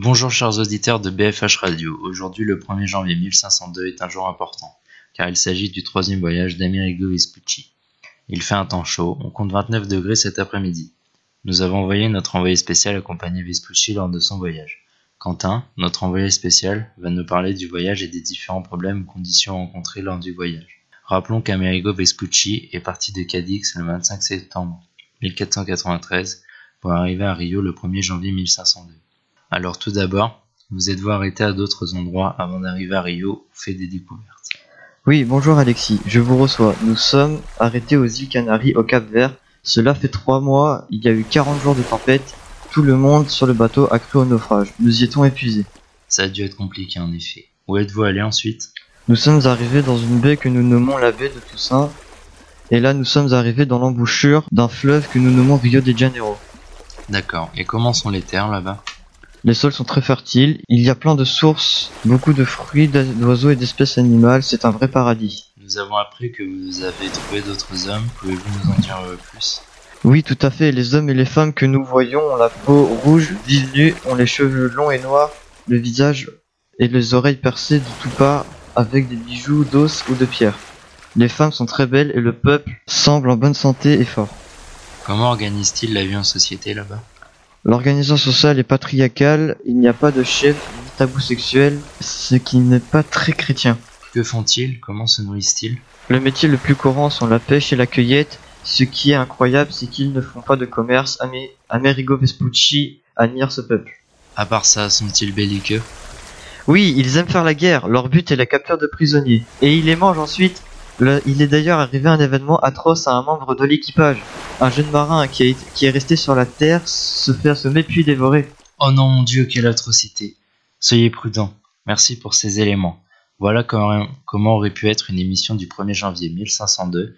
Bonjour chers auditeurs de BFH Radio. Aujourd'hui, le 1er janvier 1502 est un jour important, car il s'agit du troisième voyage d'Amerigo Vespucci. Il fait un temps chaud, on compte 29 degrés cet après-midi. Nous avons envoyé notre envoyé spécial accompagner Vespucci lors de son voyage. Quentin, notre envoyé spécial, va nous parler du voyage et des différents problèmes ou conditions rencontrés lors du voyage. Rappelons qu'Amerigo Vespucci est parti de Cadix le 25 septembre 1493 pour arriver à Rio le 1er janvier 1502. Alors tout d'abord, vous êtes-vous arrêté à d'autres endroits avant d'arriver à Rio ou fait des découvertes Oui, bonjour Alexis, je vous reçois. Nous sommes arrêtés aux îles Canaries au Cap Vert. Cela fait trois mois, il y a eu 40 jours de tempête. Tout le monde sur le bateau a cru au naufrage. Nous y étions épuisés. Ça a dû être compliqué en effet. Où êtes-vous allé ensuite? Nous sommes arrivés dans une baie que nous nommons la baie de Toussaint. Et là, nous sommes arrivés dans l'embouchure d'un fleuve que nous nommons Rio de Janeiro. D'accord. Et comment sont les terres là-bas? Les sols sont très fertiles, il y a plein de sources, beaucoup de fruits, d'oiseaux et d'espèces animales, c'est un vrai paradis. Nous avons appris que vous avez trouvé d'autres hommes. Pouvez-vous nous en dire euh, plus? Oui, tout à fait, les hommes et les femmes que nous voyons ont la peau rouge, vive nue, ont les cheveux longs et noirs, le visage et les oreilles percées de tout part avec des bijoux d'os ou de pierre. Les femmes sont très belles et le peuple semble en bonne santé et fort. Comment organise-t-il la vie en société là-bas? L'organisation sociale est patriarcale, il n'y a pas de chef ni tabou sexuel, ce qui n'est pas très chrétien. Que font-ils? Comment se nourrissent-ils? Le métier le plus courant sont la pêche et la cueillette. Ce qui est incroyable, c'est qu'ils ne font pas de commerce. Amé- Amerigo Vespucci admire ce peuple. À part ça, sont-ils belliqueux? Oui, ils aiment faire la guerre. Leur but est la capture de prisonniers. Et ils les mangent ensuite. Le- il est d'ailleurs arrivé un événement atroce à un membre de l'équipage. Un jeune marin qui, a été- qui est resté sur la terre se fait assommer puis dévorer. Oh non mon Dieu, quelle atrocité Soyez prudents. Merci pour ces éléments. Voilà comment, aurait pu être une émission du 1er janvier 1502.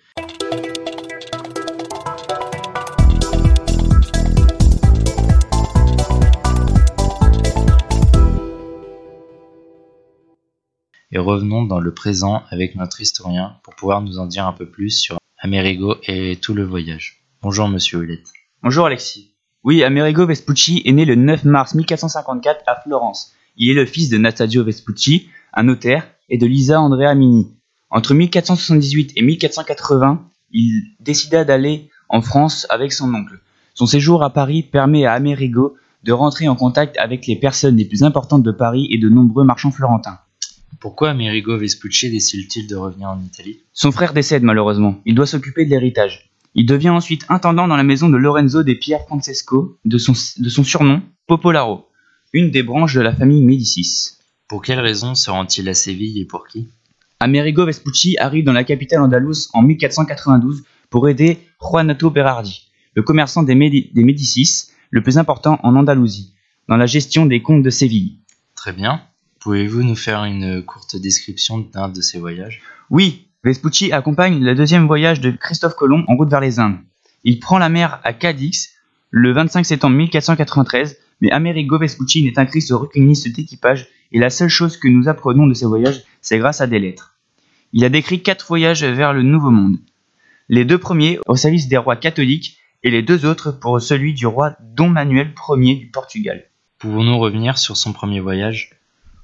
Et revenons dans le présent avec notre historien pour pouvoir nous en dire un peu plus sur Amerigo et tout le voyage. Bonjour monsieur Ouellette. Bonjour Alexis. Oui, Amerigo Vespucci est né le 9 mars 1454 à Florence. Il est le fils de Nastadio Vespucci, un notaire, et de Lisa Andrea Mini. Entre 1478 et 1480, il décida d'aller en France avec son oncle. Son séjour à Paris permet à Amerigo de rentrer en contact avec les personnes les plus importantes de Paris et de nombreux marchands florentins. Pourquoi Amerigo Vespucci décide-t-il de revenir en Italie? Son frère décède malheureusement. Il doit s'occuper de l'héritage. Il devient ensuite intendant dans la maison de Lorenzo de Pier Francesco, de son, de son surnom Popolaro, une des branches de la famille Médicis. Pour quelle raison se rend-il à Séville et pour qui? Amerigo Vespucci arrive dans la capitale andalouse en 1492 pour aider Juanato Berardi, le commerçant des, Médi- des Médicis, le plus important en Andalousie, dans la gestion des comptes de Séville. Très bien. Pouvez-vous nous faire une courte description d'un de ces voyages? Oui, Vespucci accompagne le deuxième voyage de Christophe Colomb en route vers les Indes. Il prend la mer à Cadix le 25 septembre 1493, mais Amerigo Vespucci n'est un Christ recueilliste d'équipage et la seule chose que nous apprenons de ces voyages, c'est grâce à des lettres. Il a décrit quatre voyages vers le Nouveau Monde. Les deux premiers au service des rois catholiques et les deux autres pour celui du roi Don Manuel Ier du Portugal. Pouvons-nous revenir sur son premier voyage?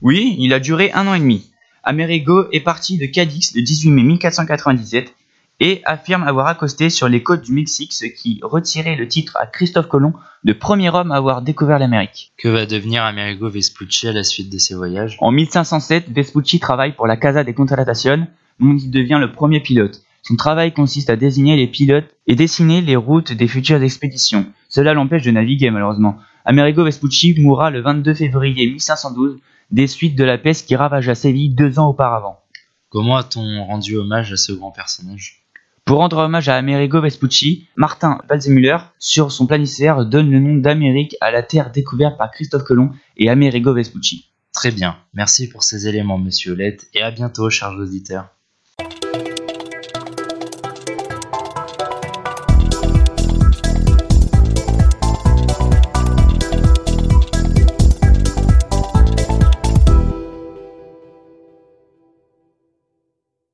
Oui, il a duré un an et demi. Amerigo est parti de Cadix le 18 mai 1497 et affirme avoir accosté sur les côtes du Mexique, ce qui retirait le titre à Christophe Colomb de premier homme à avoir découvert l'Amérique. Que va devenir Amerigo Vespucci à la suite de ces voyages? En 1507, Vespucci travaille pour la Casa de Contratación, dont il devient le premier pilote. Son travail consiste à désigner les pilotes et dessiner les routes des futures expéditions. Cela l'empêche de naviguer malheureusement. Amerigo Vespucci mourra le 22 février 1512 des suites de la peste qui ravagea Séville deux ans auparavant. Comment a-t-on rendu hommage à ce grand personnage? Pour rendre hommage à Amerigo Vespucci, Martin Walsemüller, sur son planisphère, donne le nom d'Amérique à la terre découverte par Christophe Colomb et Amerigo Vespucci. Très bien. Merci pour ces éléments, monsieur Olette, et à bientôt, chers auditeurs.